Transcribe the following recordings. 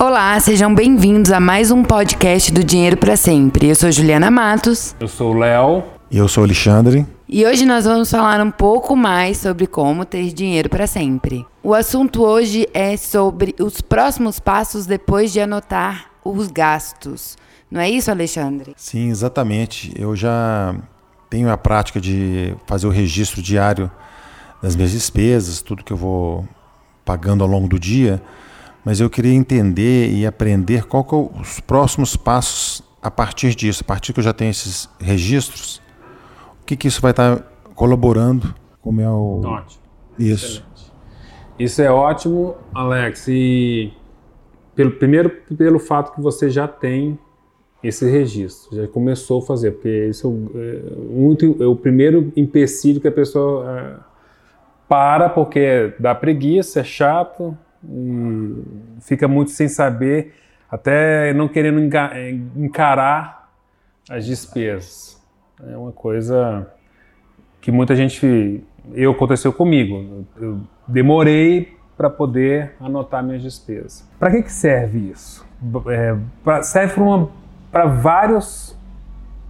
Olá, sejam bem-vindos a mais um podcast do Dinheiro para Sempre. Eu sou Juliana Matos. Eu sou o Léo. E eu sou o Alexandre. E hoje nós vamos falar um pouco mais sobre como ter dinheiro para sempre. O assunto hoje é sobre os próximos passos depois de anotar os gastos. Não é isso, Alexandre? Sim, exatamente. Eu já tenho a prática de fazer o registro diário das minhas despesas, tudo que eu vou pagando ao longo do dia, mas eu queria entender e aprender qual que é os próximos passos a partir disso, a partir que eu já tenho esses registros, o que, que isso vai estar colaborando com o meu... Ótimo. Isso. Excelente. Isso é ótimo, Alex, e pelo, primeiro pelo fato que você já tem esse registro, já começou a fazer, porque esse é o, é, é o primeiro empecilho que a pessoa é, para, porque dá preguiça, é chato, e fica muito sem saber, até não querendo encarar as despesas. É uma coisa que muita gente. Eu aconteceu comigo. Eu demorei para poder anotar minhas despesas. Para que, que serve isso? É, pra, serve para vários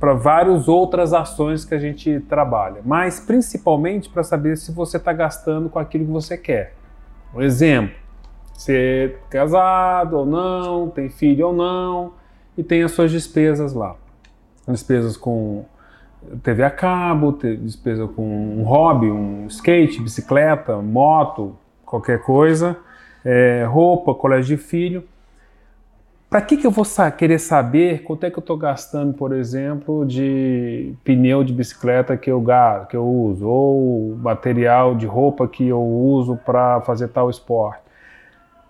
para várias outras ações que a gente trabalha, mas principalmente para saber se você está gastando com aquilo que você quer. Um exemplo, você é casado ou não, tem filho ou não, e tem as suas despesas lá. Despesas com TV a cabo, despesa com um hobby, um skate, bicicleta, moto, qualquer coisa, é, roupa, colégio de filho. Para que, que eu vou sa querer saber quanto é que eu estou gastando, por exemplo, de pneu de bicicleta que eu, que eu uso, ou material de roupa que eu uso para fazer tal esporte?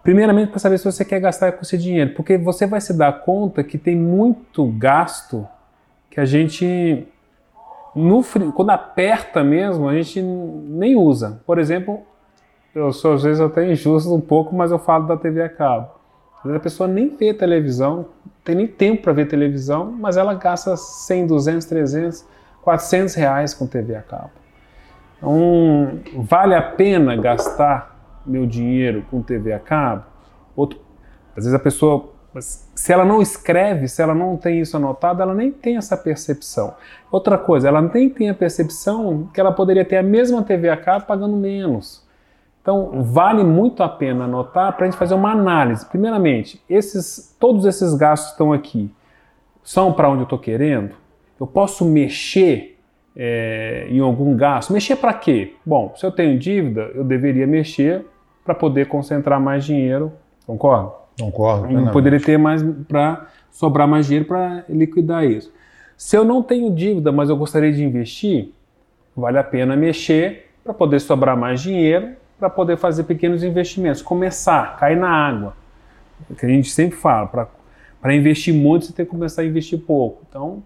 Primeiramente, para saber se você quer gastar com esse dinheiro, porque você vai se dar conta que tem muito gasto que a gente, no, quando aperta mesmo, a gente nem usa. Por exemplo, eu sou às vezes até injusto um pouco, mas eu falo da TV a cabo. A pessoa nem vê televisão, tem nem tempo para ver televisão, mas ela gasta 100, 200, 300, 400 reais com TV a cabo. Então, vale a pena gastar meu dinheiro com TV a cabo? Outro, às vezes a pessoa, se ela não escreve, se ela não tem isso anotado, ela nem tem essa percepção. Outra coisa, ela nem tem a percepção que ela poderia ter a mesma TV a cabo pagando menos. Então, vale muito a pena anotar para a gente fazer uma análise. Primeiramente, esses, todos esses gastos estão aqui. São para onde eu estou querendo? Eu posso mexer é, em algum gasto? Mexer para quê? Bom, se eu tenho dívida, eu deveria mexer para poder concentrar mais dinheiro. Concorda? Concordo. Eu poderia ter mais para sobrar mais dinheiro para liquidar isso. Se eu não tenho dívida, mas eu gostaria de investir, vale a pena mexer para poder sobrar mais dinheiro para poder fazer pequenos investimentos, começar, cair na água. O que a gente sempre fala, para investir muito você tem que começar a investir pouco. Então,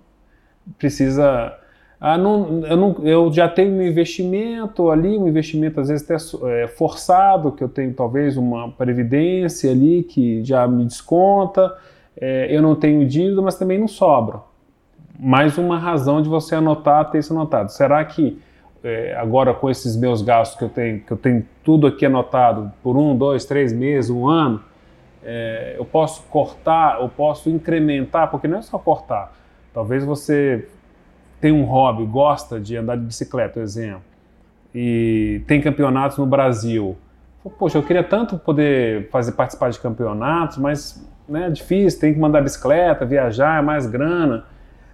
precisa. Ah, não, eu, não, eu já tenho um investimento ali, um investimento às vezes até é, forçado, que eu tenho talvez uma previdência ali que já me desconta, é, eu não tenho dívida, mas também não sobra. Mais uma razão de você anotar, ter isso anotado. Será que é, agora com esses meus gastos que eu tenho, que eu tenho tudo aqui anotado por um, dois, três meses, um ano, é, eu posso cortar, eu posso incrementar, porque não é só cortar. Talvez você tem um hobby, gosta de andar de bicicleta, por exemplo, e tem campeonatos no Brasil. Poxa, eu queria tanto poder fazer participar de campeonatos, mas né, é difícil, tem que mandar bicicleta, viajar, é mais grana.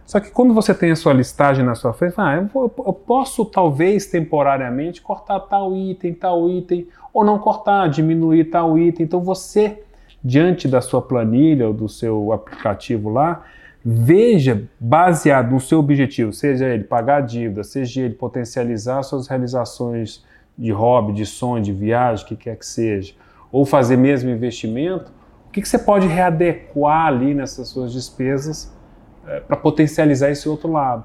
Só que quando você tem a sua listagem na sua frente, ah, eu, eu, posso talvez temporariamente cortar tal item, tal item, ou não cortar, diminuir tal item. Então você, diante da sua planilha ou do seu aplicativo lá, veja, baseado no seu objetivo, seja ele pagar a dívida, seja ele potencializar suas realizações de hobby, de sonho, de viagem, o que quer que seja, ou fazer mesmo investimento, o que, que você pode readequar ali nessas suas despesas é, para potencializar esse outro lado.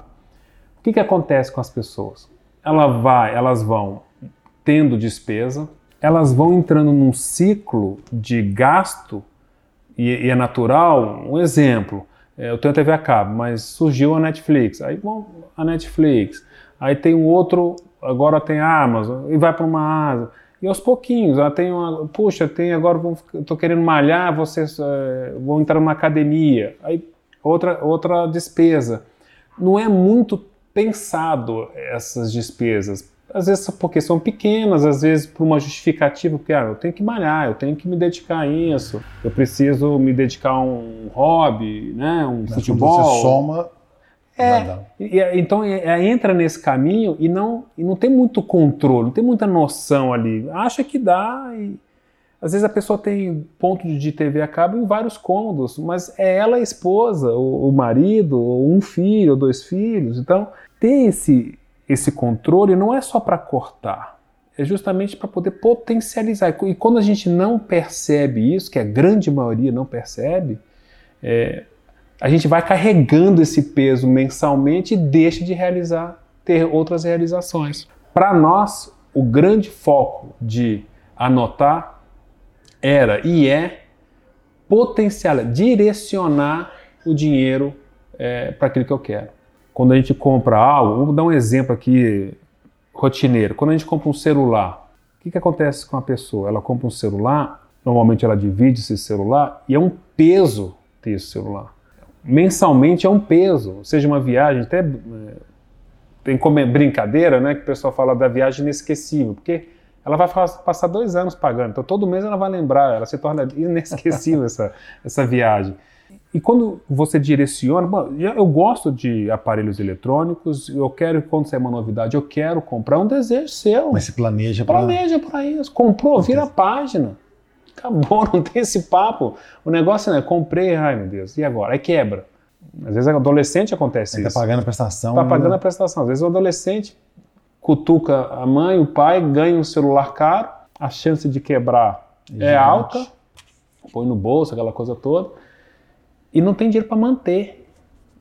O que, que acontece com as pessoas? Ela vai, elas vão tendo despesa, elas vão entrando num ciclo de gasto, e, e é natural, um exemplo, eu tenho TV a cabo, mas surgiu a Netflix, aí bom, a Netflix, aí tem um outro, agora tem a Amazon, e vai para uma Amazon, E aos pouquinhos, ela tem uma, puxa, tem agora estou querendo malhar, vocês é, vão entrar numa academia, aí outra outra despesa. Não é muito pensado essas despesas. Às vezes porque são pequenas, às vezes por uma justificativa, porque ah, eu tenho que malhar, eu tenho que me dedicar a isso, eu preciso me dedicar a um hobby, né, um Mas futebol. Você soma é, e, então é, entra nesse caminho e não, e não tem muito controle, não tem muita noção ali. Acha que dá e às vezes a pessoa tem ponto de TV a cabo em vários cômodos, mas é ela a esposa, o, o marido, ou um filho, ou dois filhos. Então, ter esse, esse controle não é só para cortar, é justamente para poder potencializar. E quando a gente não percebe isso, que a grande maioria não percebe, é, a gente vai carregando esse peso mensalmente e deixa de realizar, ter outras realizações. Para nós, o grande foco de anotar era e é potencial, direcionar o dinheiro é, para aquilo que eu quero. Quando a gente compra algo, vou dar um exemplo aqui rotineiro. Quando a gente compra um celular, o que, que acontece com a pessoa? Ela compra um celular, normalmente ela divide esse celular e é um peso ter esse celular mensalmente é um peso, seja uma viagem, até é, tem como brincadeira, né, que o pessoal fala da viagem inesquecível, porque ela vai passar dois anos pagando, então todo mês ela vai lembrar, ela se torna inesquecível essa, essa viagem. E quando você direciona, eu gosto de aparelhos eletrônicos, eu quero, quando sair uma novidade, eu quero comprar um desejo seu. Mas se planeja para Planeja para isso. Comprou, vira a página. Acabou, não tem esse papo. O negócio é, comprei, ai meu Deus, e agora? Aí quebra. Às vezes adolescente acontece Ele isso. Está pagando a prestação. Está pagando a prestação. Às vezes o adolescente cutuca a mãe, o pai, ganha um celular caro, a chance de quebrar é Gente. é alta, põe no bolso, aquela coisa toda, e não tem dinheiro para manter.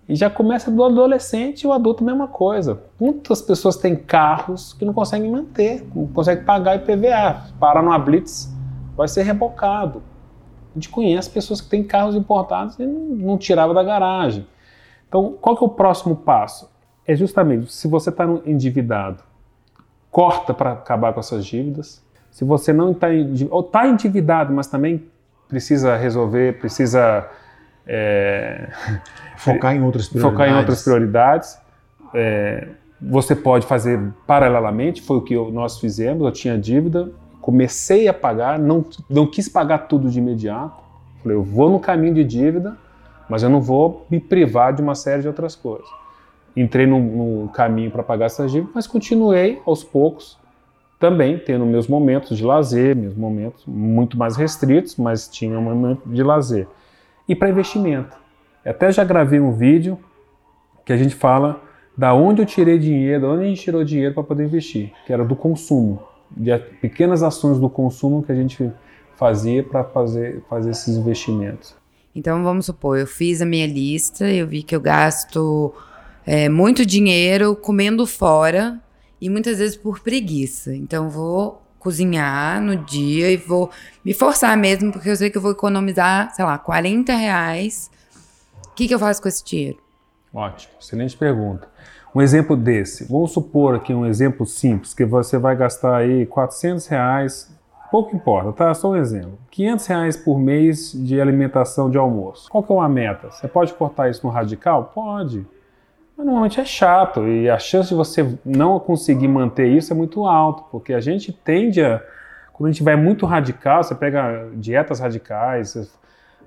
E já começa do adolescente e o adulto, mesma coisa. Muitas pessoas têm carros que não conseguem manter, não conseguem pagar IPVA, para numa blitz vai ser rebocado. A gente conhece pessoas que têm carros importados e não, tirava da garagem. Então, qual que é o próximo passo? É justamente, se você está endividado, corta para acabar com essas dívidas. Se você não está ou está endividado, mas também precisa resolver, precisa é, focar em outras prioridades. Focar em outras prioridades. É, você pode fazer paralelamente, foi o que nós fizemos. Eu tinha dívida, comecei a pagar, não, não quis pagar tudo de imediato. Falei, eu vou no caminho de dívida, mas eu não vou me privar de uma série de outras coisas. Entrei no, no caminho para pagar essas dívidas, mas continuei aos poucos também tendo meus momentos de lazer, meus momentos muito mais restritos, mas tinha um momento de lazer. E para investimento. Até já gravei um vídeo que a gente fala da onde eu tirei dinheiro, da onde a gente tirou dinheiro para poder investir, que era do consumo de pequenas ações do consumo que a gente fazia para fazer, fazer esses investimentos. Então vamos supor, eu fiz a minha lista, eu vi que eu gasto é, muito dinheiro comendo fora e muitas vezes por preguiça. Então vou cozinhar no dia e vou me forçar mesmo, porque eu sei que eu vou economizar, sei lá, 40 reais. O que, que eu faço com esse dinheiro? Ótimo, excelente pergunta. Um exemplo desse, vamos supor aqui um exemplo simples, que você vai gastar aí 400 reais, pouco importa, tá? Só um exemplo. 500 reais por mês de alimentação de almoço. Qual que é uma meta? Você pode cortar isso no radical? Pode. Mas normalmente é chato e a chance de você não conseguir manter isso é muito alta, porque a gente tende a quando a gente vai muito radical, você pega dietas radicais,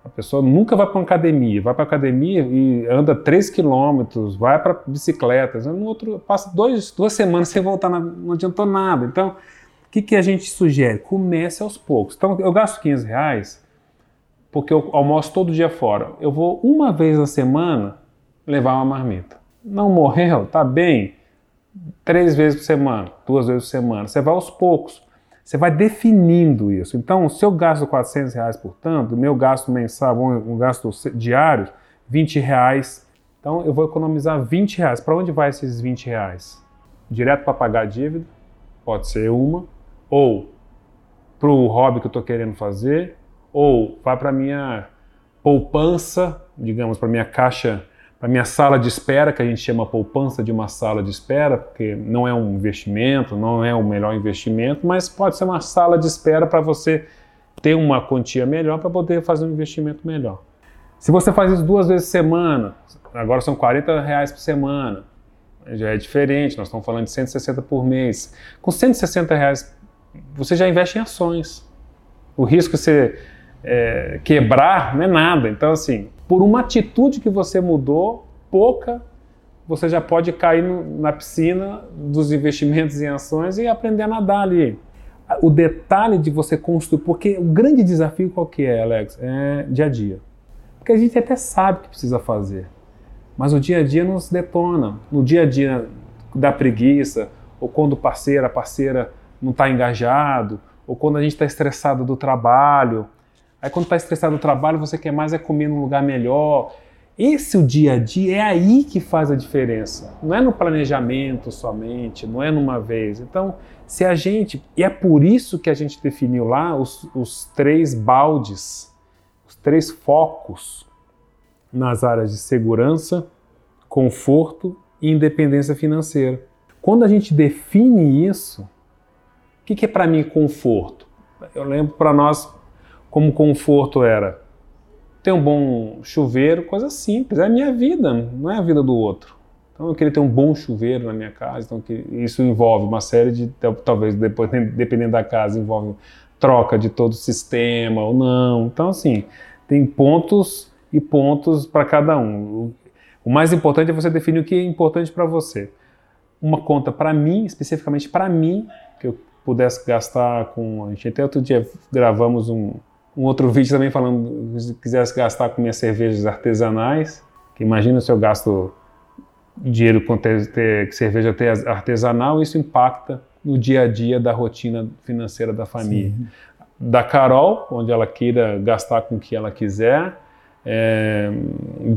a pessoa nunca vai para uma academia, vai para a academia e anda 3 quilômetros, vai para bicicleta, no outro passa dois, duas semanas sem voltar, na, não adiantou nada. Então, o que, que a gente sugere? Comece aos poucos. Então, eu gasto 15 reais porque eu almoço todo dia fora. Eu vou uma vez na semana levar uma marmita. Não morreu? Tá bem? Três vezes por semana, duas vezes por semana. Você vai aos poucos. Você vai definindo isso. Então, se eu gasto 400 reais, portanto, meu gasto mensal, um gasto diário, 20 reais. Então, eu vou economizar 20 reais. Para onde vai esses 20 reais? Direto para pagar a dívida, pode ser uma, ou para o hobby que eu estou querendo fazer, ou vai para minha poupança, digamos, para minha caixa para minha sala de espera, que a gente chama poupança de uma sala de espera, porque não é um investimento, não é o melhor investimento, mas pode ser uma sala de espera para você ter uma quantia melhor para poder fazer um investimento melhor. Se você faz isso duas vezes por semana, agora são 40 reais por semana, já é diferente, nós estamos falando de 160 por mês. Com 160 reais, você já investe em ações. O risco de você é, quebrar não é nada. Então, assim, por uma atitude que você mudou, pouca, você já pode cair no, na piscina dos investimentos em ações e aprender a nadar ali. O detalhe de você construir, porque o grande desafio qual que é, Alex? É dia a dia. Porque a gente até sabe o que precisa fazer, mas o dia a dia nos detona. No dia a dia da preguiça, ou quando o parceiro, a parceira não está engajado, ou quando a gente está estressado do trabalho, Aí quando está estressado do trabalho, você quer mais é comer num lugar melhor. Esse o dia a dia é aí que faz a diferença. Não é no planejamento somente, não é numa vez. Então, se a gente. E é por isso que a gente definiu lá os, os três baldes, os três focos nas áreas de segurança, conforto e independência financeira. Quando a gente define isso, o que, que é para mim conforto? Eu lembro para nós como conforto era ter um bom chuveiro, coisa simples. É a minha vida, não é a vida do outro. Então eu queria ter um bom chuveiro na minha casa, então isso envolve uma série de, talvez depois, dependendo da casa, envolve troca de todo o sistema ou não. Então assim, tem pontos e pontos para cada um. O mais importante é você definir o que é importante para você. Uma conta para mim, especificamente para mim, que eu pudesse gastar com. A gente até outro dia gravamos um, um outro vídeo também falando, se quisesse gastar com minhas cervejas artesanais, que imagina se eu gasto dinheiro com ter, ter cerveja artesanal, isso impacta no dia a dia da rotina financeira da família. Sim. Da Carol, onde ela queira gastar com o que ela quiser, é,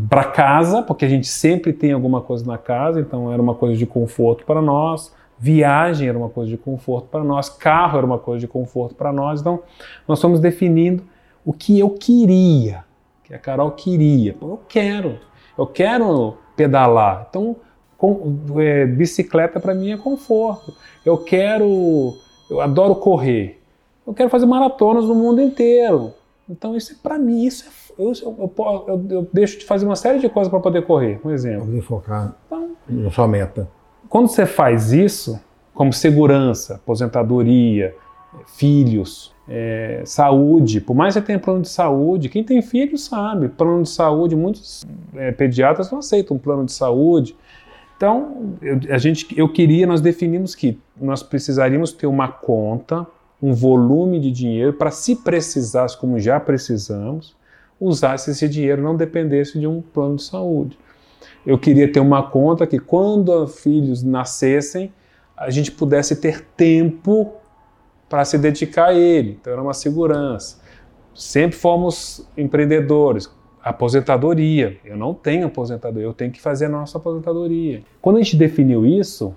para casa, porque a gente sempre tem alguma coisa na casa, então era uma coisa de conforto para nós. Viagem era uma coisa de conforto para nós, carro era uma coisa de conforto para nós. Então, nós fomos definindo o que eu queria, que a Carol queria. Eu quero, eu quero pedalar. Então, com, é, bicicleta para mim é conforto. Eu quero, eu adoro correr. Eu quero fazer maratonas no mundo inteiro. Então, isso é para mim, isso é, eu, eu, eu, eu, deixo de fazer uma série de coisas para poder correr, um exemplo. Poder focar então, na sua meta. Quando você faz isso, como segurança, aposentadoria, filhos, é, saúde, por mais que você tenha plano de saúde, quem tem filho sabe, plano de saúde, muitos é, pediatras não aceitam um plano de saúde. Então, eu, a gente, eu queria, nós definimos que nós precisaríamos ter uma conta, um volume de dinheiro para, se precisasse, como já precisamos, usar esse dinheiro não dependesse de um plano de saúde eu queria ter uma conta que quando os filhos nascessem, a gente pudesse ter tempo para se dedicar a ele. Então era uma segurança. Sempre fomos empreendedores. Aposentadoria. Eu não tenho aposentadoria, eu tenho que fazer a nossa aposentadoria. Quando a gente definiu isso,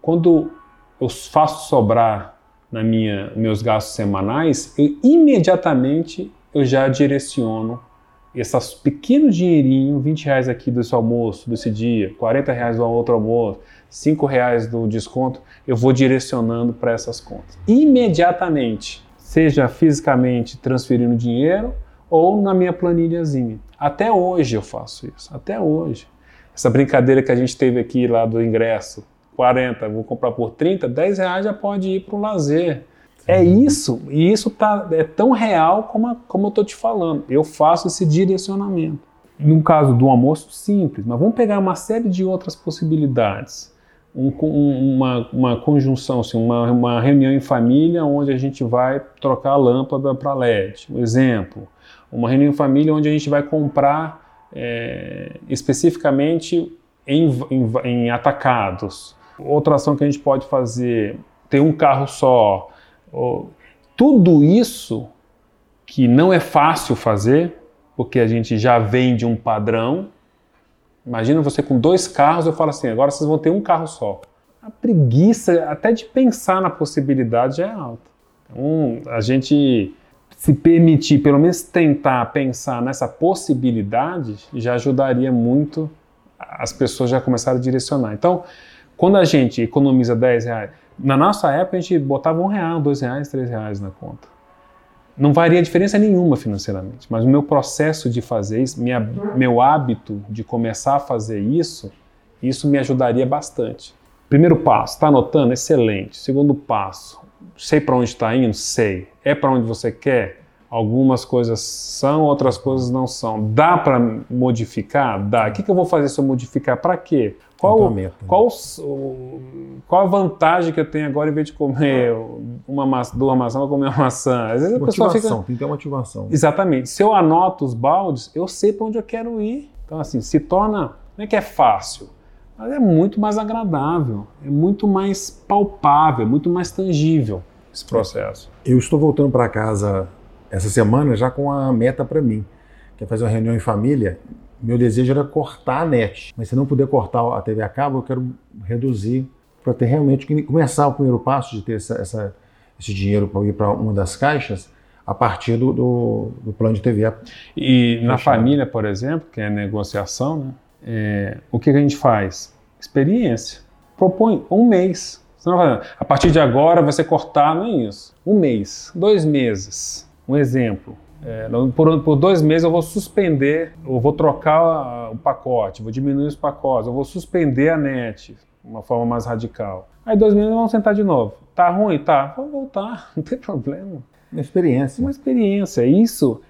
quando eu faço sobrar na minha meus gastos semanais, eu imediatamente eu já direciono esses pequenos dinheirinho, 20 reais aqui desse almoço, desse dia, 40 reais do outro almoço, 5 reais do desconto, eu vou direcionando para essas contas. Imediatamente, seja fisicamente transferindo dinheiro ou na minha planilhazinha. Até hoje eu faço isso, até hoje. Essa brincadeira que a gente teve aqui lá do ingresso, 40, vou comprar por 30, 10 reais já pode ir para o lazer. É isso, e isso tá, é tão real como, a, como eu estou te falando. Eu faço esse direcionamento. No caso do almoço, simples, mas vamos pegar uma série de outras possibilidades. Um, uma, uma conjunção, assim, uma, uma reunião em família onde a gente vai trocar a lâmpada para LED. Um exemplo. Uma reunião em família onde a gente vai comprar é, especificamente em, em, em atacados. Outra ação que a gente pode fazer, ter um carro só, tudo isso que não é fácil fazer, porque a gente já vem de um padrão. Imagina você com dois carros, eu falo assim, agora vocês vão ter um carro só. A preguiça até de pensar na possibilidade já é alta. Então, a gente se permitir, pelo menos tentar pensar nessa possibilidade, já ajudaria muito as pessoas já começaram a direcionar. Então, quando a gente economiza 10 reais, na nossa época a gente botava um real, dois reais, três reais na conta. Não varia diferença nenhuma financeiramente, mas o meu processo de fazer isso, minha, meu hábito de começar a fazer isso, isso me ajudaria bastante. Primeiro passo, está anotando? Excelente. Segundo passo, sei para onde está indo? Sei. É para onde você quer? Algumas coisas são, outras coisas não são. Dá para modificar? Dá. O que, que, eu vou fazer se eu modificar? Para quê? Qual, né? qual, qual a vantagem que eu tenho agora em vez de comer uma maçã, duas maçãs, vou comer uma maçã? Às vezes a motivação, pessoa fica... tem que ter motivação. Exatamente. Se eu anoto os baldes, eu sei para onde eu quero ir. Então, assim, se torna. Não é que é fácil, mas é muito mais agradável, é muito mais palpável, muito mais tangível esse processo. Eu estou voltando para casa essa semana já com a meta para mim, que é fazer uma reunião em família. Meu desejo era cortar a net, mas se não puder cortar a TV a cabo, eu quero reduzir para ter realmente que começar o primeiro passo de ter essa, essa, esse dinheiro para ir para uma das caixas a partir do, do, do plano de TV. E na família, por exemplo, que é negociação, né? É, o que, que a gente faz? Experiência. Propõe um mês. A partir de agora você cortar, não é isso. Um mês, dois meses. Um exemplo. É, por, por, dois meses eu vou suspender, eu vou trocar o pacote, vou diminuir os pacotes, eu vou suspender a net de uma forma mais radical. Aí dois meses vamos sentar de novo. Tá ruim? Tá. Vamos voltar, não tem problema. Uma experiência. Uma experiência. Isso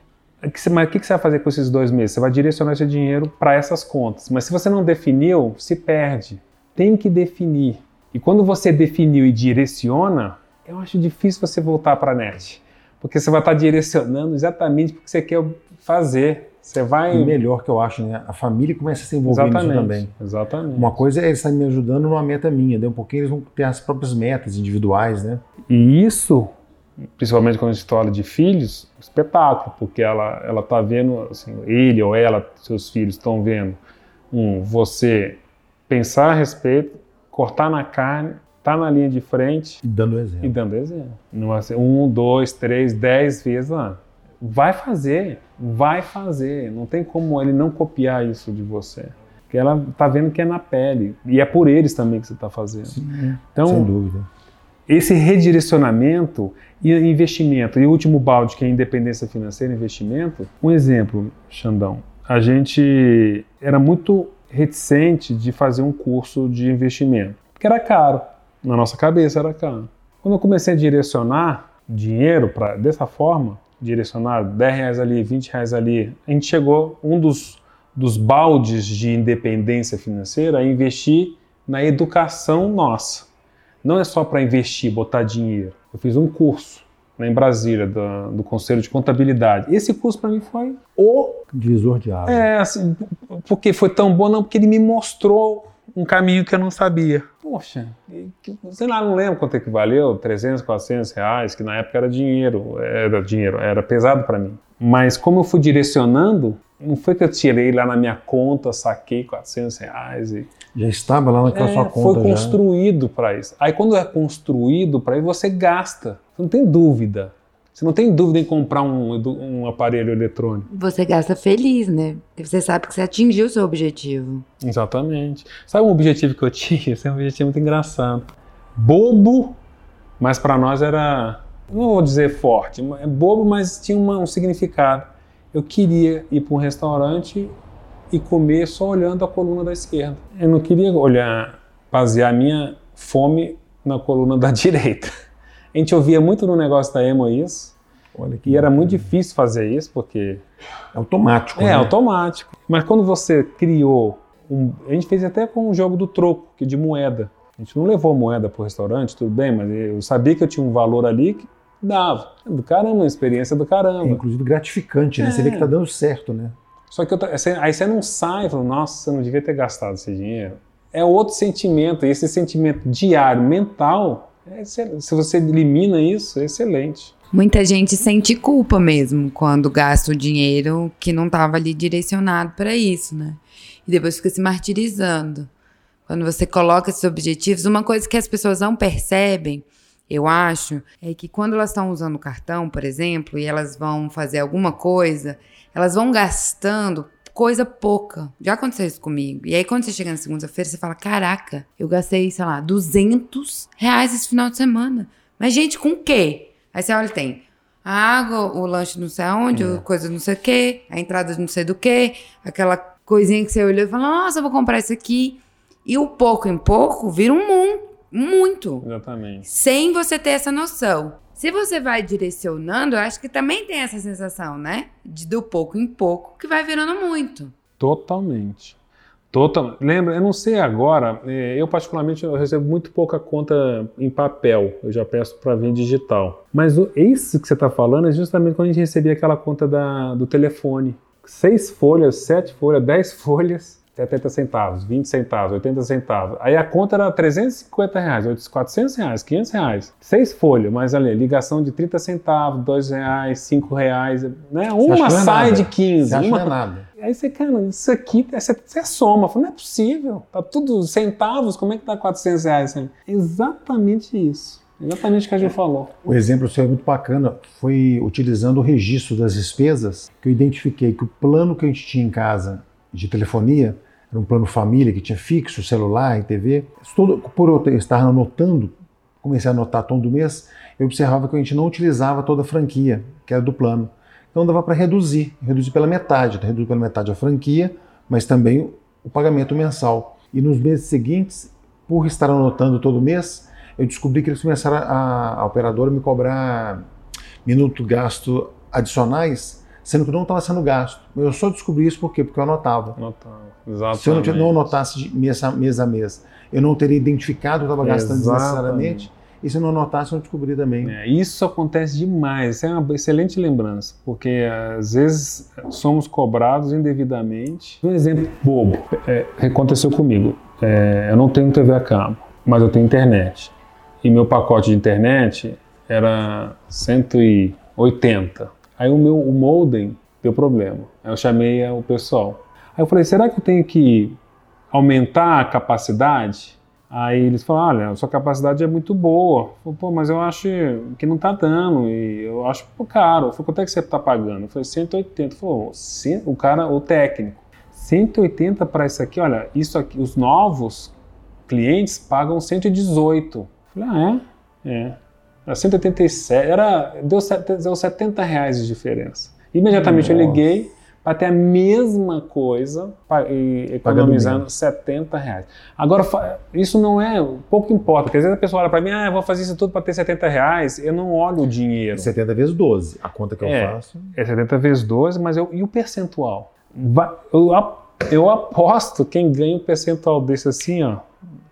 mas o que você vai fazer com esses dois meses? Você vai direcionar esse dinheiro para essas contas. Mas se você não definiu, se perde. Tem que definir. E quando você definiu e direciona, eu acho difícil você voltar para a net. Porque você vai estar direcionando exatamente o que você quer fazer. Você vai. E melhor que eu acho, né? A família começa a se envolver exatamente, nisso também. Exatamente. Uma coisa é eles estarem me ajudando numa meta minha, um pouquinho eles vão ter as próprias metas individuais, né? E isso principalmente quando a gente fala de filhos, espetáculo, porque ela ela está vendo, assim, ele ou ela, seus filhos estão vendo um você pensar a respeito, cortar na carne, tá na linha de frente e dando exemplo. E dando exemplo. Não um, dois, três, dez vezes lá. Vai fazer, vai fazer. Não tem como ele não copiar isso de você. Porque ela tá vendo que é na pele. E é por eles também que você está fazendo. Sim, então, sem dúvida. Esse redirecionamento e investimento, e o último balde, que é independência financeira e investimento, um exemplo, Xandão, a gente era muito reticente de fazer um curso de investimento, porque era caro, na nossa cabeça era caro. Quando eu comecei a direcionar dinheiro para dessa forma, direcionar 10 reais ali, 20 reais ali, a gente chegou, um dos, dos baldes de independência financeira a investir na educação nossa não é só para investir, botar dinheiro. Eu fiz um curso né, em Brasília, do, do, Conselho de Contabilidade. Esse curso para mim foi o. Divisor de água. É, assim, porque foi tão bom, não, porque ele me mostrou um caminho que eu não sabia. Poxa, sei lá, não lembro quanto é que valeu, 300, 400 reais, que na época era dinheiro, era dinheiro, era pesado para mim. Mas como eu fui direcionando, não foi que eu tirei lá na minha conta, saquei 400 reais e já estava lá naquela é, sua conta. Foi construído para isso. Aí quando é construído para isso, você gasta. Não tem dúvida. Você não tem dúvida em comprar um, um aparelho eletrônico. Você gasta feliz, né? Porque você sabe que você atingiu o seu objetivo. Exatamente. Sabe um objetivo que eu tinha? Esse é um objetivo muito engraçado. Bobo, mas para nós era, não vou dizer forte, é bobo, mas tinha uma, um significado. Eu queria ir para um restaurante e comer só olhando a coluna da esquerda. Eu não queria olhar, basear minha fome na coluna da direita. A gente ouvia muito no negócio da emo isso. e era muito difícil fazer isso porque é automático. É né? automático. Mas quando você criou um, a gente fez até com o jogo do troco, que é de moeda. A gente não levou moeda para o restaurante, tudo bem, mas eu sabia que eu tinha um valor ali que dava. Do caramba, uma experiência do caramba. É, inclusive gratificante, né? É. Você vê que está dando certo, né? Só que eu, aí você não sai e fala, nossa, você não devia ter gastado esse dinheiro. É outro sentimento, e esse sentimento diário, mental, é se você elimina isso, é excelente. Muita gente sente culpa mesmo quando gasta o dinheiro que não estava ali direcionado para isso, né? E depois fica se martirizando. Quando você coloca esses objetivos, uma coisa que as pessoas não percebem, eu acho, é que quando elas estão usando o cartão, por exemplo, e elas vão fazer alguma coisa, elas vão gastando coisa pouca. Já aconteceu isso comigo. E aí, quando você chega na segunda-feira, você fala: caraca, eu gastei, sei lá, 200 reais esse final de semana. Mas, gente, com o quê? Aí você olha, tem a água, o lanche não sei aonde, é. coisa não sei o quê, a entrada não sei do quê, aquela coisinha que você olhou e falou: nossa, eu vou comprar isso aqui. E o pouco em pouco vira um mundo, muito. Exatamente. Sem você ter essa noção. Se você vai direcionando, eu acho que também tem essa sensação, né? De do pouco em pouco, que vai virando muito. Totalmente. Total. Lembra, eu não sei agora, é, eu particularmente eu recebo muito pouca conta em papel, eu já peço para vir digital. Mas o, isso que você está falando é justamente quando a gente recebia aquela conta da, do telefone. Seis folhas, sete folhas, dez folhas, 70 centavos, 20 centavos, 80 centavos. Aí a conta era 350 reais, 400 reais, 500 reais. Seis folhas, mas ali, ligação de 30 centavos, 2 reais, 5 reais, né? Uma é sai de 15. Você acha uma... é nada. Aí você, cara, isso aqui, você, você soma. Fala, não é possível. Tá tudo centavos, como é que tá 400 reais? Exatamente isso. Exatamente o que a gente falou. O exemplo seu é muito bacana. Foi utilizando o registro das despesas que eu identifiquei que o plano que a gente tinha em casa de telefonia era um plano família que tinha fixo, celular e TV. Todo, por eu estar anotando, comecei a anotar todo mês, eu observava que a gente não utilizava toda a franquia, que era do plano. Então dava para reduzir, reduzir pela metade, reduzir pela metade a franquia, mas também o pagamento mensal. E nos meses seguintes, por estar anotando todo mês, eu descobri que eles começaram a, a operadora me cobrar minuto gasto adicionais sendo que não estava sendo gasto. Eu só descobri isso por quê? Porque eu. Anotava, exatamente. Se eu não, não anotasse mês a, mês a mês, eu não teria identificado que eu estava gastando desnecessariamente. E se eu não anotasse, eu não descobri também. É, isso acontece demais. Isso é uma excelente lembrança, porque às vezes somos cobrados indevidamente. Um exemplo bobo é, aconteceu comigo. É, eu não tenho TV a cabo, mas eu tenho internet. E meu pacote de internet era 180. Aí o meu o modem deu problema. Aí eu chamei o pessoal. Aí eu falei, será que eu tenho que aumentar a capacidade? Aí eles falaram, olha, a sua capacidade é muito boa. Falei, Pô, mas eu acho que não está dando e eu acho pô, caro. Eu falei, quanto é que você está pagando? Eu falei, 180. Falei, o cara, o técnico, 180 para isso aqui, olha, isso aqui, os novos clientes pagam 118. Eu falei, ah, é? É. Era 187, era, deu, deu 70 reais de diferença. Imediatamente Nossa. eu liguei para ter a mesma coisa e economizando 70 reais. Agora, isso não é, pouco importa, porque às vezes a pessoa olha para mim, ah, eu vou fazer isso tudo para ter 70 reais, eu não olho o dinheiro. 70 vezes 12, a conta que eu é, faço. É 70 vezes 12, mas eu, e o percentual? Eu, eu aposto quem ganha um percentual desse assim, ó,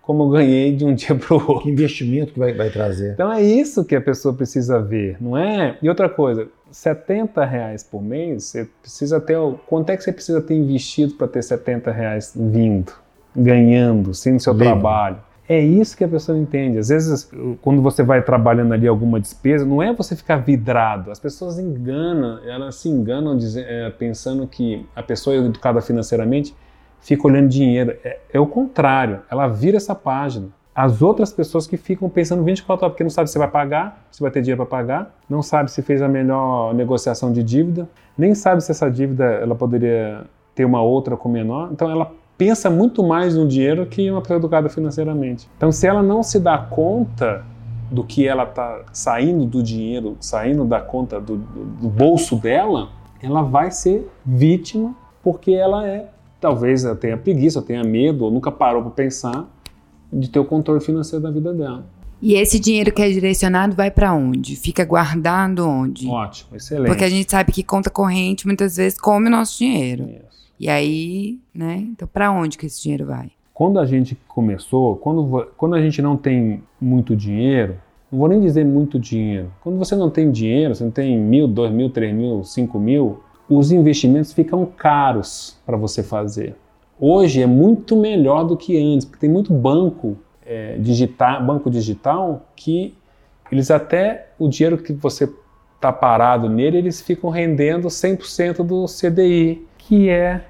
como eu ganhei de um dia para o outro. Que investimento que vai, vai trazer. Então é isso que a pessoa precisa ver, não é? E outra coisa, 70 reais por mês, você precisa ter. Quanto é que você precisa ter investido para ter 70 reais vindo, ganhando, sendo seu Lembra. trabalho? É isso que a pessoa entende. Às vezes, quando você vai trabalhando ali alguma despesa, não é você ficar vidrado. As pessoas enganam, elas se enganam é, pensando que a pessoa é educada financeiramente fica olhando dinheiro. É, é o contrário, ela vira essa página. As outras pessoas que ficam pensando 24 horas, porque não sabe se vai pagar, se vai ter dinheiro para pagar, não sabe se fez a melhor negociação de dívida, nem sabe se essa dívida ela poderia ter uma outra com menor. Então ela pensa muito mais no dinheiro que uma pessoa educada financeiramente. Então se ela não se dá conta do que ela está saindo do dinheiro, saindo da conta do, do, bolso dela, ela vai ser vítima porque ela é talvez tenha preguiça, tenha medo, ou nunca parou para pensar de ter o controle financeiro da vida dela. E esse dinheiro que é direcionado vai para onde? Fica guardado onde? Ótimo, excelente. Porque a gente sabe que conta corrente muitas vezes come o nosso dinheiro. Isso. E aí, né? Então, para onde que esse dinheiro vai? Quando a gente começou, quando, quando a gente não tem muito dinheiro, não vou nem dizer muito dinheiro. Quando você não tem dinheiro, você não tem mil, dois mil, três mil, cinco mil, os investimentos ficam caros para você fazer. Hoje é muito melhor do que antes, porque tem muito banco é, digital, banco digital que eles até o dinheiro que você está parado nele, eles ficam rendendo 100% do CDI, que é,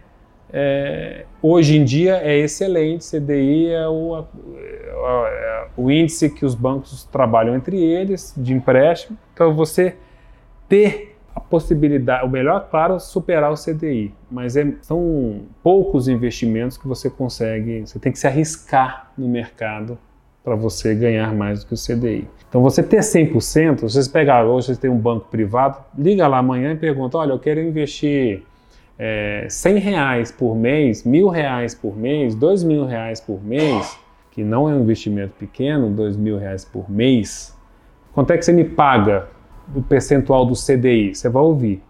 é, hoje em dia é excelente. CDI é o, é o índice que os bancos trabalham entre eles de empréstimo. Então você ter a possibilidade, o melhor, claro, superar o CDI, mas é, são poucos investimentos que você consegue, você tem que se arriscar no mercado para você ganhar mais do que o CDI. Então, você ter 100%, vocês pegar, hoje você tem um banco privado, liga lá amanhã e pergunta, olha, eu quero investir é, 100 reais por mês, mil reais por mês, dois mil reais por mês, que não é um investimento pequeno, dois mil reais por mês, quanto é que você me paga do percentual do CDI? Você vai ouvir.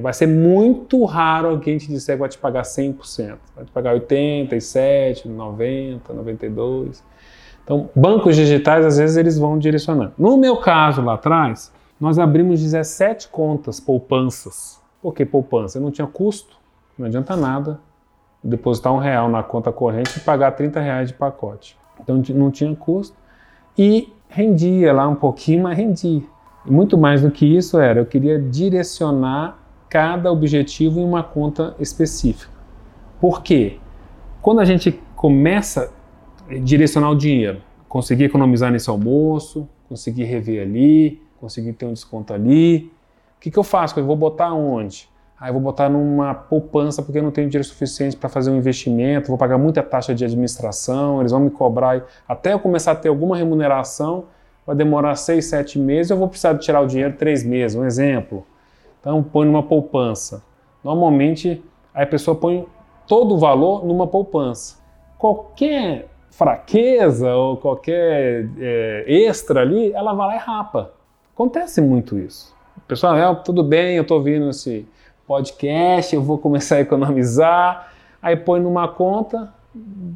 Vai ser muito raro alguém te disser que vai te pagar 100%. Vai te pagar 87, 90, 92. Então, bancos digitais, às vezes, eles vão direcionando. No meu caso, lá atrás, nós abrimos 17 contas poupanças. Por que poupança? Eu não tinha custo, não adianta nada depositar um real na conta corrente e pagar 30 reais de pacote. Então, não tinha custo. E rendia lá um pouquinho, mas rendia. Muito mais do que isso era, eu queria direcionar cada objetivo em uma conta específica. Por quê? Quando a gente começa direcionar o dinheiro, conseguir economizar nesse almoço, conseguir rever ali, conseguir ter um desconto ali. O que, que eu faço? Eu vou botar onde? Ah, eu vou botar numa poupança porque eu não tenho dinheiro suficiente para fazer um investimento, vou pagar muita taxa de administração, eles vão me cobrar. Até eu começar a ter alguma remuneração, vai demorar seis, sete meses, eu vou precisar de tirar o dinheiro três meses, um exemplo. Então, põe numa poupança. Normalmente, a pessoa põe todo o valor numa poupança. Qualquer fraqueza ou qualquer é, extra ali, ela vai lá e rapa. Acontece muito isso. Pessoal, é, tudo bem, eu estou ouvindo esse podcast, eu vou começar a economizar, aí põe numa conta,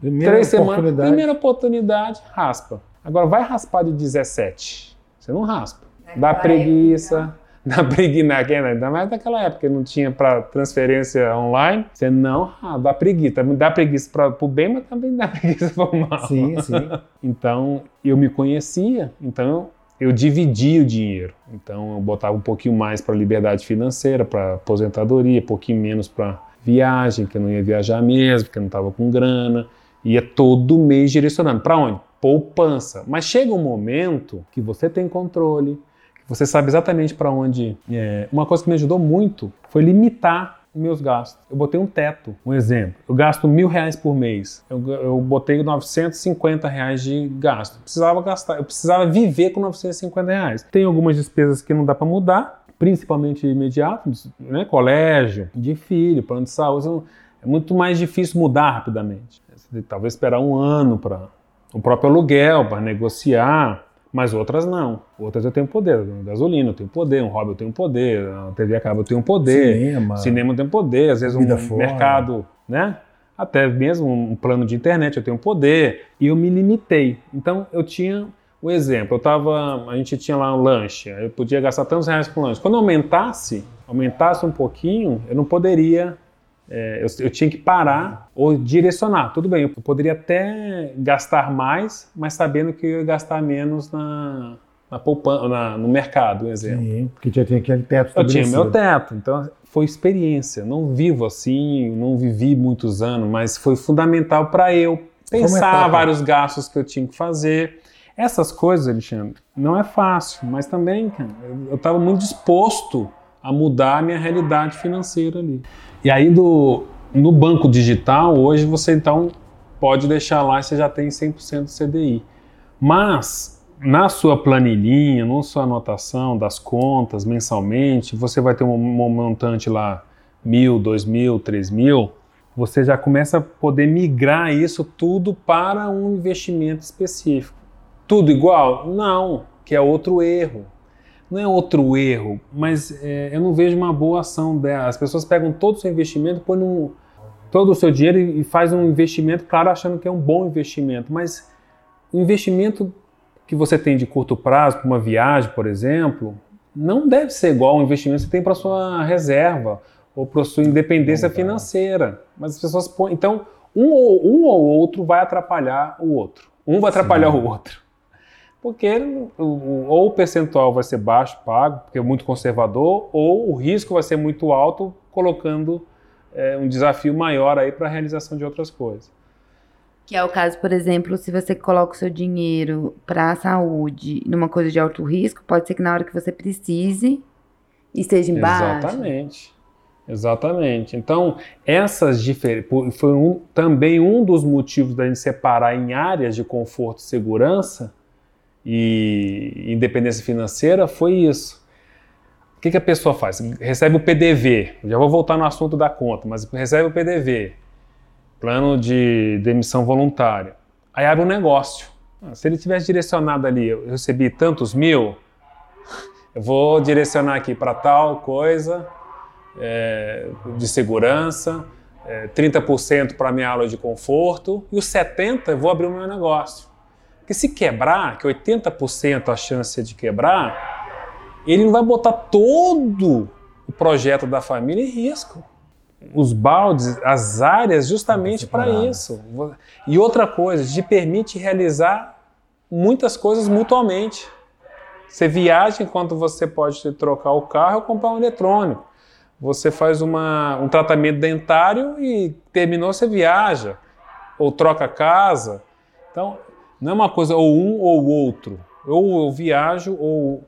primeira três semanas, primeira oportunidade, raspa. Agora vai raspar de 17, você não raspa. Dá preguiça, na preguiça, ainda mais naquela época que não tinha para transferência online, você não ah, dá preguiça, dá preguiça para o bem, mas também dá preguiça para o mal. Sim, sim. Então eu me conhecia, então eu dividia o dinheiro. Então eu botava um pouquinho mais para liberdade financeira, para aposentadoria, um pouquinho menos para viagem, que eu não ia viajar mesmo, porque eu não estava com grana. Ia todo mês direcionando. Para onde? Poupança. Mas chega um momento que você tem controle, você sabe exatamente para onde. É, uma coisa que me ajudou muito foi limitar meus gastos. Eu botei um teto, um exemplo. Eu gasto mil reais por mês. Eu, eu botei 950 reais de gasto. Eu precisava gastar, eu precisava viver com 950 reais. Tem algumas despesas que não dá para mudar, principalmente imediato, né? Colégio, de filho, plano de saúde. É muito mais difícil mudar rapidamente. Talvez esperar um ano para o próprio aluguel, para negociar. Mas outras não. Outras eu tenho poder. Gasolina eu tenho poder, um hobby eu tenho poder, a TV acaba eu tenho poder, cinema, cinema eu tenho poder, às vezes um fora. mercado, né? Até mesmo um plano de internet eu tenho poder. E eu me limitei. Então eu tinha o exemplo, eu tava, a gente tinha lá um lanche, eu podia gastar tantos reais com lanche. Quando aumentasse, aumentasse um pouquinho, eu não poderia é, eu, eu, tinha que parar ou direcionar. Tudo bem, eu poderia até gastar mais, mas sabendo que eu ia gastar menos na, na poupança, na, no mercado, um exemplo. Sim, porque já tinha aquele teto Eu tinha meu teto, então foi experiência. Não vivo assim, não vivi muitos anos, mas foi fundamental para eu pensar vários gastos que eu tinha que fazer. Essas coisas, Alexandre, não é fácil, mas também, cara, eu estava muito disposto a mudar a minha realidade financeira ali. E aí do, no banco digital, hoje você então pode deixar lá e você já tem 100% do CDI. Mas na sua planilhinha, na sua anotação das contas mensalmente, você vai ter um montante lá, mil, dois mil, três mil, você já começa a poder migrar isso tudo para um investimento específico. Tudo igual? Não, que é outro erro não é outro erro, mas é, eu não vejo uma boa ação dela. As pessoas pegam todo o seu investimento, põem todo o seu dinheiro e, e faz um investimento, claro, achando que é um bom investimento, mas o investimento que você tem de curto prazo, para uma viagem, por exemplo, não deve ser igual ao investimento que você tem para sua reserva ou para sua independência financeira. Mas as pessoas põem. Então, um ou, um ou outro vai atrapalhar o outro. Um vai atrapalhar Sim. o outro porque ou o percentual vai ser baixo pago, porque é muito conservador, ou o risco vai ser muito alto, colocando é, um desafio maior aí para a realização de outras coisas. Que é o caso, por exemplo, se você coloca o seu dinheiro para a saúde numa coisa de alto risco, pode ser que na hora que você precise, esteja embaixo. Exatamente. Exatamente. Então, essas diferenças. Foi um, também um dos motivos da gente separar em áreas de conforto e segurança e independência financeira foi isso. O que, que a pessoa faz? Recebe o PDV, já vou voltar no assunto da conta, mas recebe o PDV, plano de demissão voluntária. Aí abre um negócio. Ah, se ele tivesse direcionado ali, eu recebi tantos mil, eu vou direcionar aqui para tal coisa é, de segurança, é, 30% para minha aula de conforto e os 70% eu vou abrir o meu negócio. Porque se quebrar, que 80% a chance de quebrar, ele não vai botar todo o projeto da família em risco. Os baldes, as áreas, justamente para isso. E outra coisa, te permite realizar muitas coisas mutuamente. Você viaja enquanto você pode trocar o carro ou comprar um eletrônico. Você faz uma, um tratamento dentário e terminou, você viaja. Ou troca casa. Então, não é uma coisa ou um ou outro. Ou eu viajo ou.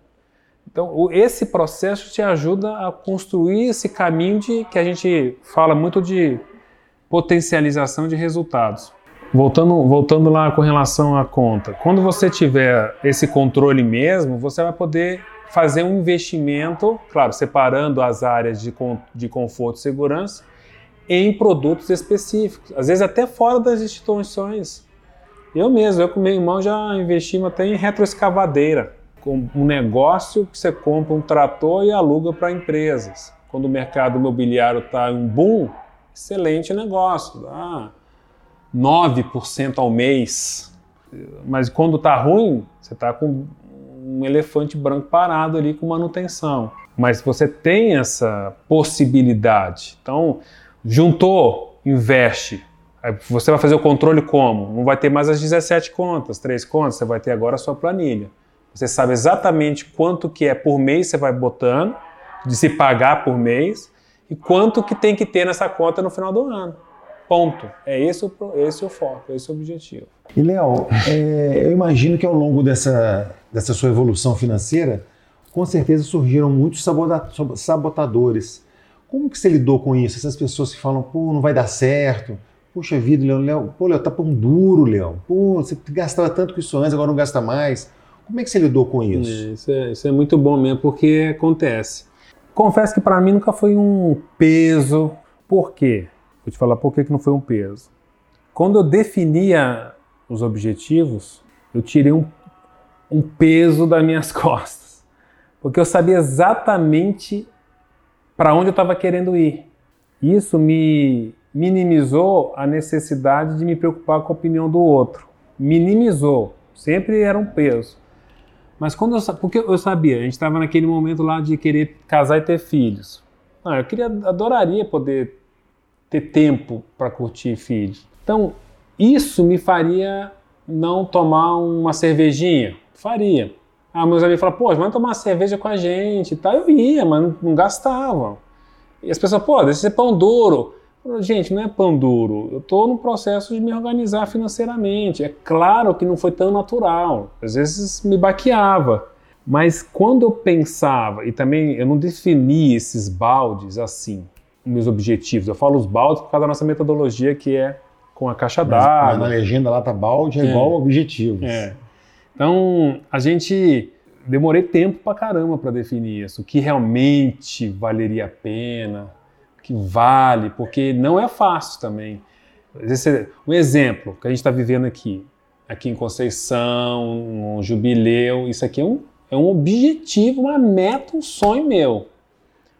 Então, esse processo te ajuda a construir esse caminho de que a gente fala muito de potencialização de resultados. Voltando, voltando lá com relação à conta, quando você tiver esse controle mesmo, você vai poder fazer um investimento, claro, separando as áreas de, de conforto e segurança, em produtos específicos, às vezes até fora das instituições. Eu mesmo, eu com meu irmão já investimos até em retroescavadeira, um negócio que você compra um trator e aluga para empresas. Quando o mercado imobiliário está em um boom, excelente negócio, dá 9% ao mês. Mas quando está ruim, você está com um elefante branco parado ali com manutenção. Mas você tem essa possibilidade. Então, juntou, investe, você vai fazer o controle como? Não vai ter mais as 17 contas, três contas, você vai ter agora a sua planilha. Você sabe exatamente quanto que é por mês você vai botando, de se pagar por mês, e quanto que tem que ter nessa conta no final do ano. Ponto. É esse o, esse o foco, esse o objetivo. E, Léo, é, eu imagino que ao longo dessa, dessa sua evolução financeira, com certeza surgiram muitos sabotadores. Como que você lidou com isso? Essas pessoas que falam, pô, não vai dar certo, Puxa vida, Leão, Leão, pô, Leão, tá pão duro, Leão. Pô, você gastava tanto com isso antes, agora não gasta mais. Como é que você lidou com isso? É, isso, é, isso é muito bom mesmo, porque acontece. Confesso que para mim nunca foi um peso. Por quê? Vou te falar por que, que não foi um peso. Quando eu definia os objetivos, eu tirei um, um peso das minhas costas. Porque eu sabia exatamente para onde eu estava querendo ir. Isso me minimizou a necessidade de me preocupar com a opinião do outro. Minimizou. Sempre era um peso. Mas quando eu, porque eu sabia, a gente estava naquele momento lá de querer casar e ter filhos. Ah, eu queria, adoraria poder ter tempo para curtir filhos. Então, isso me faria não tomar uma cervejinha? Faria. Ah, meus amigos falaram, pô, vamos tomar uma cerveja com a gente e tal. Eu ia, mas não, não gastava. E as pessoas, pô, deixa ser pão duro. Gente, não é pão duro. Eu estou no processo de me organizar financeiramente. É claro que não foi tão natural. Às vezes me baqueava. Mas quando eu pensava, e também eu não defini esses baldes assim, meus objetivos. Eu falo os baldes por causa da nossa metodologia que é com a caixa d'água. Na legenda lá tá balde é, é igual objetivos. É. Então, a gente demorei tempo pra caramba para definir isso, o que realmente valeria a pena, que vale, porque não é fácil também. Um exemplo que a gente está vivendo aqui, aqui em Conceição, um jubileu, isso aqui é um, é um objetivo, uma meta, um sonho meu.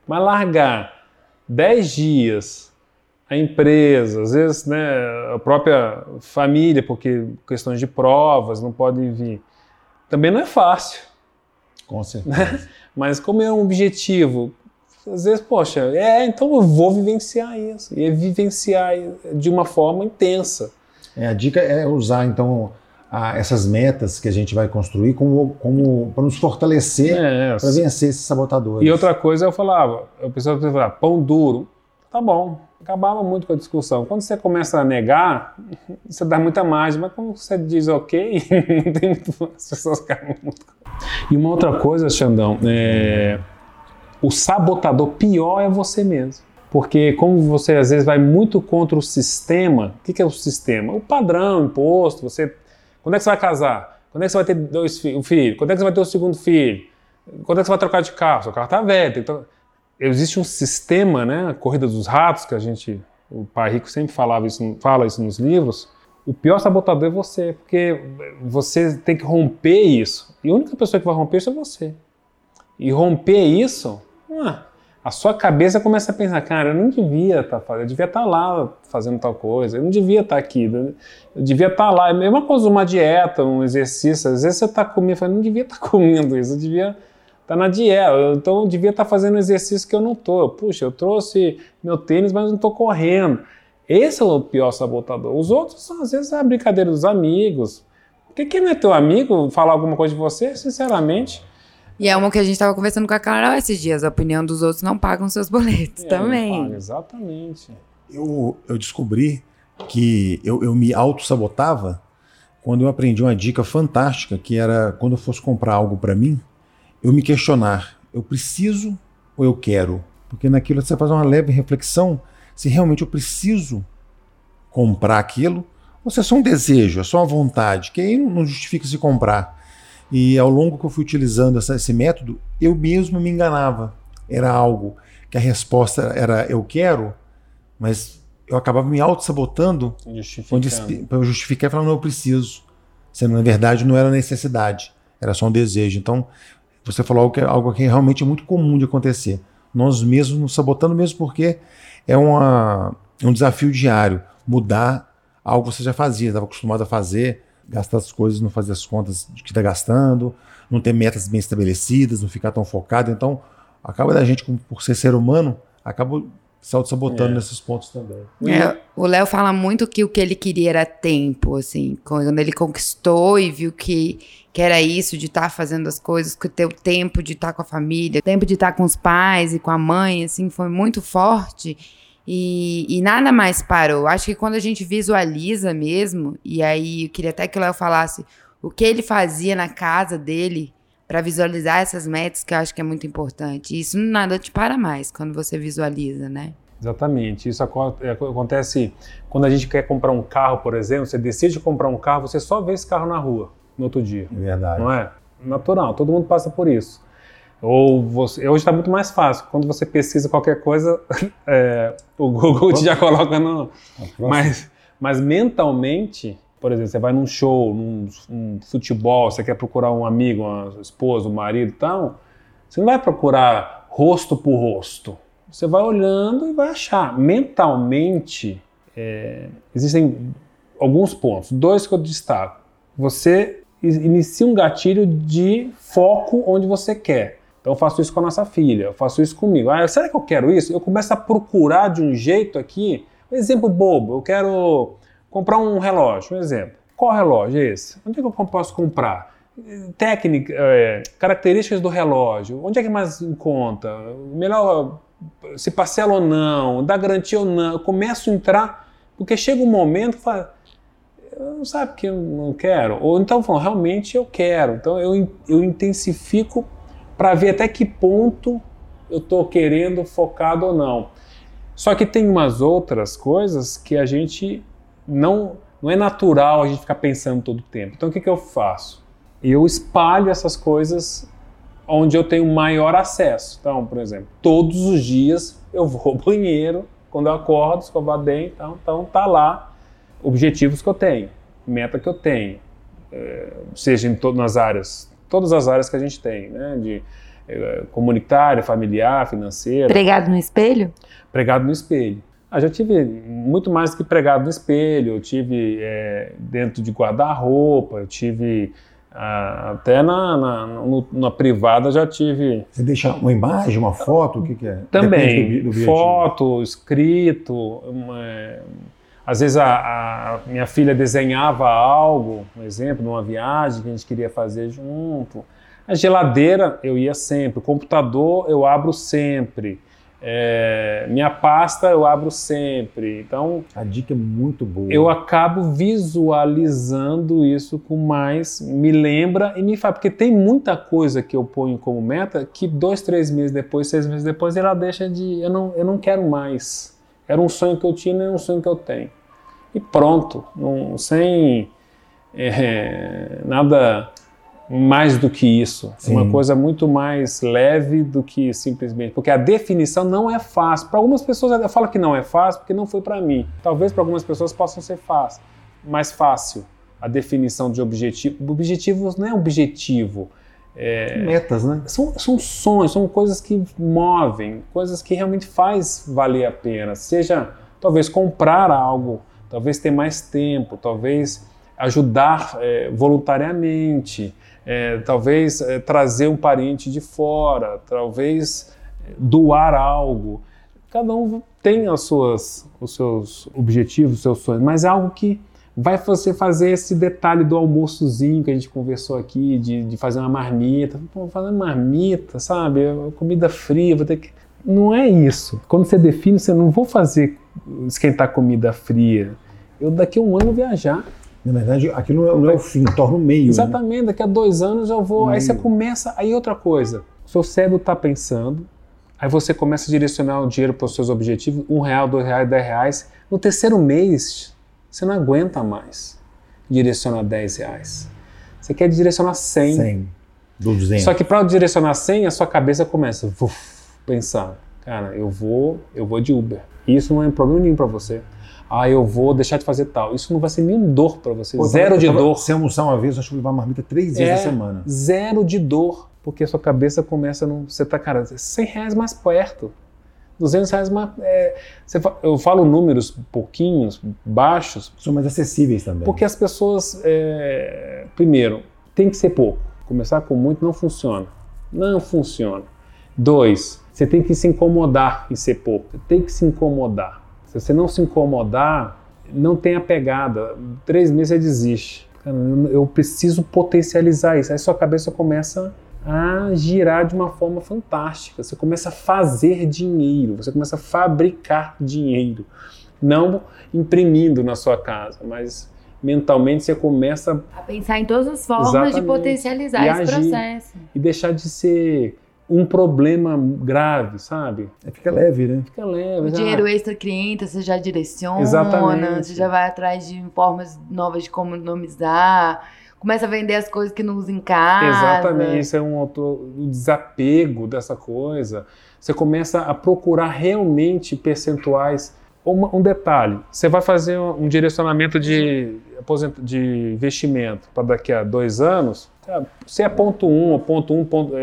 Mas largar 10 dias a empresa, às vezes né, a própria família, porque questões de provas não podem vir, também não é fácil. Com certeza. Mas como é um objetivo às vezes, poxa, é, então eu vou vivenciar isso. E é vivenciar de uma forma intensa. É, a dica é usar, então, a, essas metas que a gente vai construir como, como para nos fortalecer, é, para vencer esses sabotadores. E outra coisa, eu falava, eu pensava, falar, pão duro, tá bom. Acabava muito com a discussão. Quando você começa a negar, você dá muita margem, mas quando você diz ok, não tem muito, as pessoas ficam muito. E uma outra coisa, Xandão, é o sabotador pior é você mesmo. Porque como você às vezes vai muito contra o sistema, o que, é o sistema? O padrão, o imposto, você... Quando é que você vai casar? Quando é que você vai ter dois fi um filho? Quando é que você vai ter o segundo filho? Quando é que você vai trocar de carro? Seu carro está velho. Então, existe um sistema, né? A corrida dos ratos, que a gente... O pai rico sempre falava isso, fala isso nos livros. O pior sabotador é você, porque você tem que romper isso. E a única pessoa que vai romper isso é você. E romper isso... Ah, a sua cabeça começa a pensar, cara, eu não devia estar tá eu devia estar tá lá fazendo tal coisa, eu não devia estar tá aqui, eu devia estar lá. É a mesma coisa uma dieta, um exercício. Às vezes você está comendo, fala, não devia estar comendo isso, eu devia estar na dieta, então eu devia estar fazendo exercício que eu não estou. Puxa, eu trouxe meu tênis, mas não estou correndo. Esse é o pior sabotador. Os outros, às vezes, é a brincadeira dos amigos. Porque quem não é teu amigo falar alguma coisa de você, sinceramente, e é uma que a gente estava conversando com a Carol esses dias. A opinião dos outros não pagam seus boletos é, também. Paga, exatamente. Eu, eu descobri que eu, eu me auto-sabotava quando eu aprendi uma dica fantástica, que era quando eu fosse comprar algo para mim, eu me questionar, eu preciso ou eu quero? Porque naquilo você faz uma leve reflexão se realmente eu preciso comprar aquilo, ou se é só um desejo, é só uma vontade, que aí não justifica se comprar. E ao longo que eu fui utilizando essa, esse método, eu mesmo me enganava. Era algo que a resposta era eu quero, mas eu acabava me auto-sabotando para eu justificar e falar, não, eu preciso. Sendo, na verdade, não era necessidade, era só um desejo. Então, você falou algo que, algo que realmente é muito comum de acontecer. Nós mesmos nos sabotando, mesmo porque é uma, um desafio diário. Mudar algo que você já fazia, estava acostumado a fazer, gastar as coisas, não fazer as contas de que está gastando, não ter metas bem estabelecidas, não ficar tão focado. Então, acaba da gente, por ser ser humano, acaba se auto-sabotando é. nesses pontos também. É, o Léo fala muito que o que ele queria era tempo, assim, quando ele conquistou e viu que, que era isso, de estar tá fazendo as coisas, que ter o tempo de estar tá com a família, o tempo de estar tá com os pais e com a mãe, assim, foi muito forte. E, e, nada mais parou. Acho que quando a gente visualiza mesmo, e aí eu queria até que o Léo falasse o que ele fazia na casa dele para visualizar essas metas, que eu acho que é muito importante. Isso nada te para mais quando você visualiza, né? Exatamente. Isso é, acontece quando a gente quer comprar um carro, por exemplo, você decide comprar um carro, você só vê esse carro na rua no outro dia. É verdade. Não é? Natural, todo mundo passa por isso. Ou você, hoje está muito mais fácil. Quando você pesquisa qualquer coisa, é, o Google já coloca no. Mas, mas mentalmente, por exemplo, você vai num show, num, num, futebol, você quer procurar um amigo, uma esposa, um marido e tal, você não vai procurar rosto por rosto. Você vai olhando e vai achar. Mentalmente, é, existem alguns pontos. Dois que eu destaco. Você inicia um gatilho de foco onde você quer. Então eu faço isso com a nossa filha, eu faço isso comigo. Ah, será que eu quero isso? Eu começo a procurar de um jeito aqui. Um exemplo bobo, eu quero comprar um relógio, um exemplo. Qual relógio é esse? Onde é que eu posso comprar? Técnica, é, características do relógio, onde é que mais conta? Melhor se parcela ou não, dá garantia ou não. Eu começo a entrar, porque chega um momento que fala, não sabe que eu não quero. Ou então, realmente eu quero. Então eu, eu intensifico para ver até que ponto eu estou querendo focado ou não. Só que tem umas outras coisas que a gente não não é natural a gente ficar pensando todo o tempo. Então o que, que eu faço? Eu espalho essas coisas onde eu tenho maior acesso. Então, por exemplo, todos os dias eu vou ao banheiro quando eu acordo, escovar dente, então, então tá lá objetivos que eu tenho, meta que eu tenho, é, seja em todas as áreas todas as áreas que a gente tem, né? De é, comunitária, familiar, financeira. Pregado no espelho? Pregado no espelho. Ah, já tive muito mais que pregado no espelho. Eu tive é, dentro de guarda-roupa, eu tive ah, até na, na, no, na, privada já tive. Você deixa uma imagem, uma foto? O que, que é? Também. Do, do foto, escrito. Uma, às vezes a, a, minha filha desenhava algo, um exemplo, numa viagem que a gente queria fazer junto. A geladeira eu ia sempre, o computador eu abro sempre. É, minha pasta eu abro sempre. Então. A dica é muito boa. Eu acabo visualizando isso com mais. Me lembra e me faz. Porque tem muita coisa que eu ponho como meta que dois, três meses depois, seis meses depois, ela deixa de. Eu não, eu não quero mais. Era um sonho que eu tinha, não é um sonho que eu tenho. E pronto. Não, sem é, nada mais do que isso. Sim. Uma coisa muito mais leve do que simplesmente. Porque a definição não é fácil. Para algumas pessoas, eu falo que não é fácil porque não foi para mim. Talvez para algumas pessoas possam ser fácil, mais fácil a definição de objetivo. Objetivos não é objetivo. É, Metas, né? São, são sonhos, são coisas que movem, coisas que realmente faz valer a pena. Seja talvez comprar algo, talvez ter mais tempo, talvez ajudar é, voluntariamente, é, talvez é, trazer um parente de fora, talvez é, doar algo. Cada um tem as suas, os seus objetivos, os seus sonhos, mas é algo que vai você fazer esse detalhe do almoçozinho que a gente conversou aqui, de, de fazer uma marmita. Pô, fazer uma marmita, sabe? Comida fria, vou ter que. Não é isso. Quando você define, você não vou fazer esquentar comida fria. Eu daqui a um ano viajar. Na verdade, aquilo não é o fim, torna o meio. Né? Exatamente, né? daqui a dois anos eu vou. aí você começa. Aí outra coisa, o seu cérebro está pensando, aí você começa a direcionar o dinheiro para os seus objetivos: um real, dois reais, dez reais. No terceiro mês, você não aguenta mais direcionar dez reais. Você quer direcionar cem. Cem. Do 200. Só que para direcionar cem, a sua cabeça começa a pensar: cara, eu vou, eu vou de Uber. Isso não é problema nenhum para você ah, eu vou deixar de fazer tal. Isso não vai ser nenhum dor para você. Pô, zero de dor. Se almoçar uma vez, eu acho que vou levar marmita três vezes é, a semana. Zero de dor, porque a sua cabeça começa a não. Você tá, cara, 100 reais mais perto. 200 reais mais. É, eu falo números pouquinhos, baixos. São mais acessíveis também. Porque as pessoas. É, primeiro, tem que ser pouco. Começar com muito não funciona. Não funciona. Dois, você tem que se incomodar em ser pouco. Tem que se incomodar. Se você não se incomodar, não tem a pegada. Três meses você desiste. Eu preciso potencializar isso. Aí sua cabeça começa a girar de uma forma fantástica. Você começa a fazer dinheiro, você começa a fabricar dinheiro. Não imprimindo na sua casa, mas mentalmente você começa a pensar em todas as formas de potencializar esse agir, processo. E deixar de ser um problema grave, sabe? É, fica leve, né? Fica leve. O dinheiro extra cliente, você já direciona, Exatamente. você já vai atrás de formas novas de como economizar, começa a vender as coisas que não usa em casa. Exatamente, isso é um, um desapego dessa coisa. Você começa a procurar realmente percentuais. Um, um detalhe, você vai fazer um direcionamento de, de investimento para daqui a dois anos, se é ponto 1 ou ponto 1, ponto,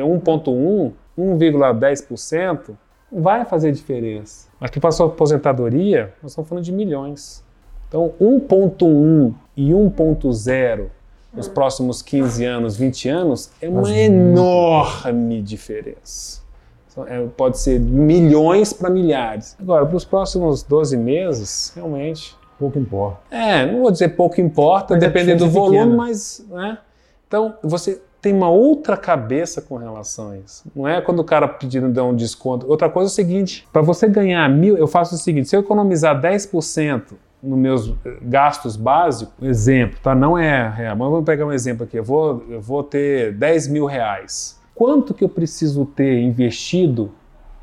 1.1, 1,10%, vai fazer diferença. Mas para a sua aposentadoria, nós estamos falando de milhões. Então, 1.1 e 1.0 nos próximos 15 anos, 20 anos, é uma enorme diferença. É, pode ser milhões para milhares. Agora, para os próximos 12 meses, realmente. Pouco importa. É, não vou dizer pouco importa, dependendo do é volume, pequena. mas. Né? Então, você tem uma outra cabeça com relação a isso. Não é quando o cara pedindo dar um desconto. Outra coisa é o seguinte: para você ganhar mil, eu faço o seguinte: se eu economizar 10% nos meus eh, gastos básicos, exemplo, tá? Não é real, mas vamos pegar um exemplo aqui. Eu vou, eu vou ter 10 mil reais. Quanto que eu preciso ter investido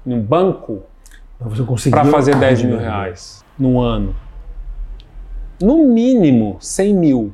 em um banco para fazer 10 mil reais no ano? No mínimo 100 mil.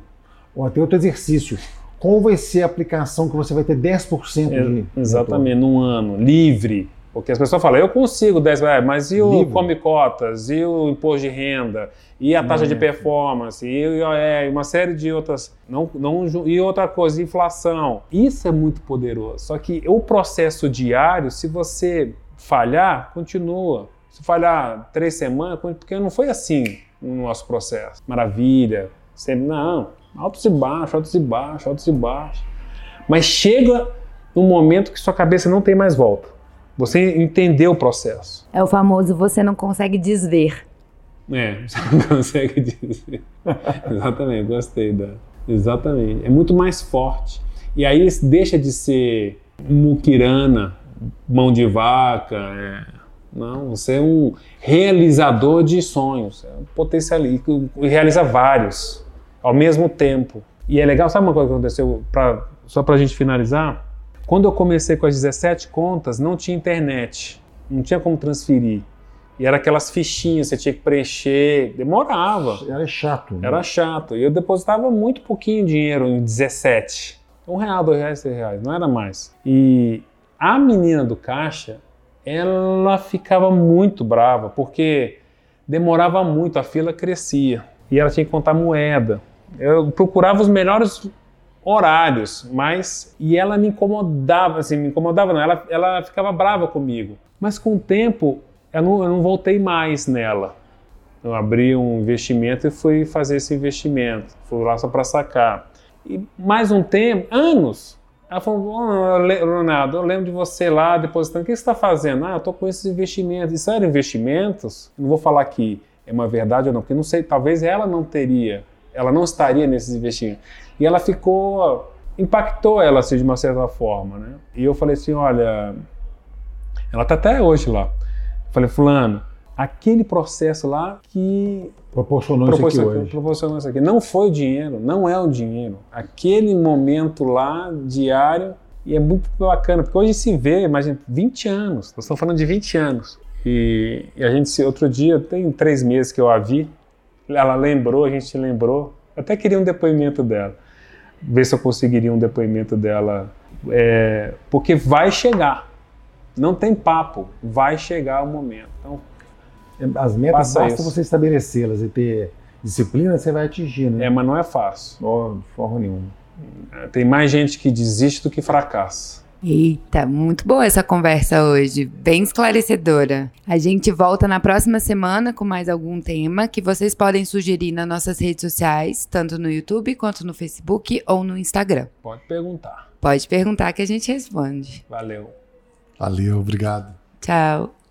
Ou até outro exercício qual vai ser a aplicação que você vai ter 10% de. Exatamente, num ano, livre. Porque as pessoas falam, eu consigo 10, mas e o livre. come cotas, e o imposto de renda, e a taxa de performance, e é, uma série de outras. Não, não, e outra coisa, inflação. Isso é muito poderoso. Só que o processo diário, se você falhar, continua. Se falhar três semanas, porque não foi assim no nosso processo. Maravilha, sempre, não altos e baixos, altos e baixos, altos e baixos. Mas chega um momento que sua cabeça não tem mais volta. Você entendeu o processo. É o famoso você não consegue desver. É, você não consegue desver. Exatamente, gostei da. Exatamente. É muito mais forte. E aí deixa de ser muquirana, mão de vaca, é, Não, você é um realizador de sonhos, é um potencialista, e realiza vários ao mesmo tempo. E é legal, sabe uma coisa que aconteceu, pra, só para a gente finalizar? Quando eu comecei com as 17 contas, não tinha internet, não tinha como transferir. E era aquelas fichinhas, você tinha que preencher, demorava. Era chato. Né? Era chato. E eu depositava muito pouquinho dinheiro em 17. Um real, dois reais, três reais, não era mais. E a menina do caixa, ela ficava muito brava, porque demorava muito, a fila crescia. E ela tinha que contar moeda. Eu procurava os melhores horários, mas e ela me incomodava, assim, me incomodava não, ela, ela ficava brava comigo. Mas com o tempo eu não, eu não voltei mais nela. Eu abri um investimento e fui fazer esse investimento. Fui lá só para sacar. E mais um tempo, anos, ela falou, Ronaldo, eu lembro de você lá depositando. O que você está fazendo? Ah, eu estou com esses investimentos. Isso eram investimentos? Não vou falar que é uma verdade ou não, porque não sei, talvez ela não teria, ela não estaria nesses investimentos. E ela ficou, impactou ela assim, de uma certa forma, né? E eu falei assim, olha, ela está até hoje lá. Falei, fulano, aquele processo lá que proporcionou, proporcionou isso aqui hoje. Proporcionou isso aqui. Não foi o dinheiro, não é o dinheiro. Aquele momento lá, diário, e é muito bacana, porque hoje se vê, imagina, 20 anos, nós estamos falando de 20 anos. E, e a gente, outro dia, tem três meses que eu a vi, ela lembrou, a gente lembrou, eu até queria um depoimento dela, ver se eu conseguiria um depoimento dela, é, porque vai chegar. Não tem papo, vai chegar o momento. Então, as metas basta isso. você estabelecê-las e ter disciplina, você vai atingir, né? É, mas não é fácil. Oh, de forma nenhuma. Tem mais gente que desiste do que fracassa. Eita, muito boa essa conversa hoje, bem esclarecedora. A gente volta na próxima semana com mais algum tema que vocês podem sugerir nas nossas redes sociais, tanto no YouTube quanto no Facebook ou no Instagram. Pode perguntar. Pode perguntar que a gente responde. Valeu. Valeu, obrigado. Tchau.